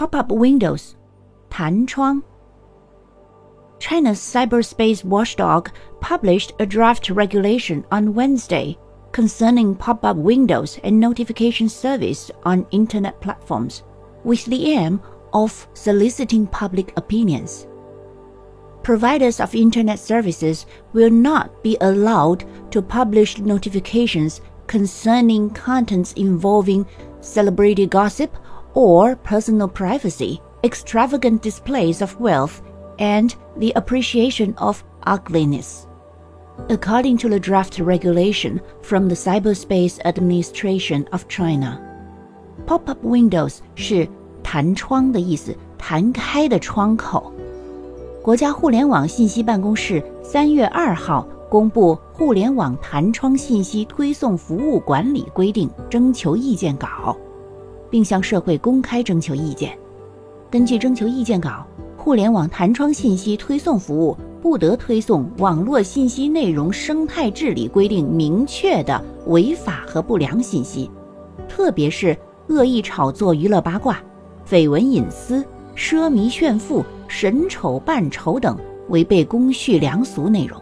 pop-up windows, 弹窗. China's cyberspace watchdog published a draft regulation on Wednesday concerning pop-up windows and notification service on internet platforms with the aim of soliciting public opinions. Providers of internet services will not be allowed to publish notifications concerning contents involving celebrity gossip or personal privacy, extravagant displays of wealth, and the appreciation of ugliness. According to the draft regulation from the Cyberspace Administration of China, pop-up windows 是弹窗的意思，弹开的窗口。国家互联网信息办公室三月二号公布《互联网弹窗信息推送服务管理规定》征求意见稿， 并向社会公开征求意见。根据征求意见稿，互联网弹窗信息推送服务不得推送网络信息内容生态治理规定明确的违法和不良信息，特别是恶意炒作、娱乐八卦、绯闻隐私、奢靡炫富、神丑扮丑等违背公序良俗内容。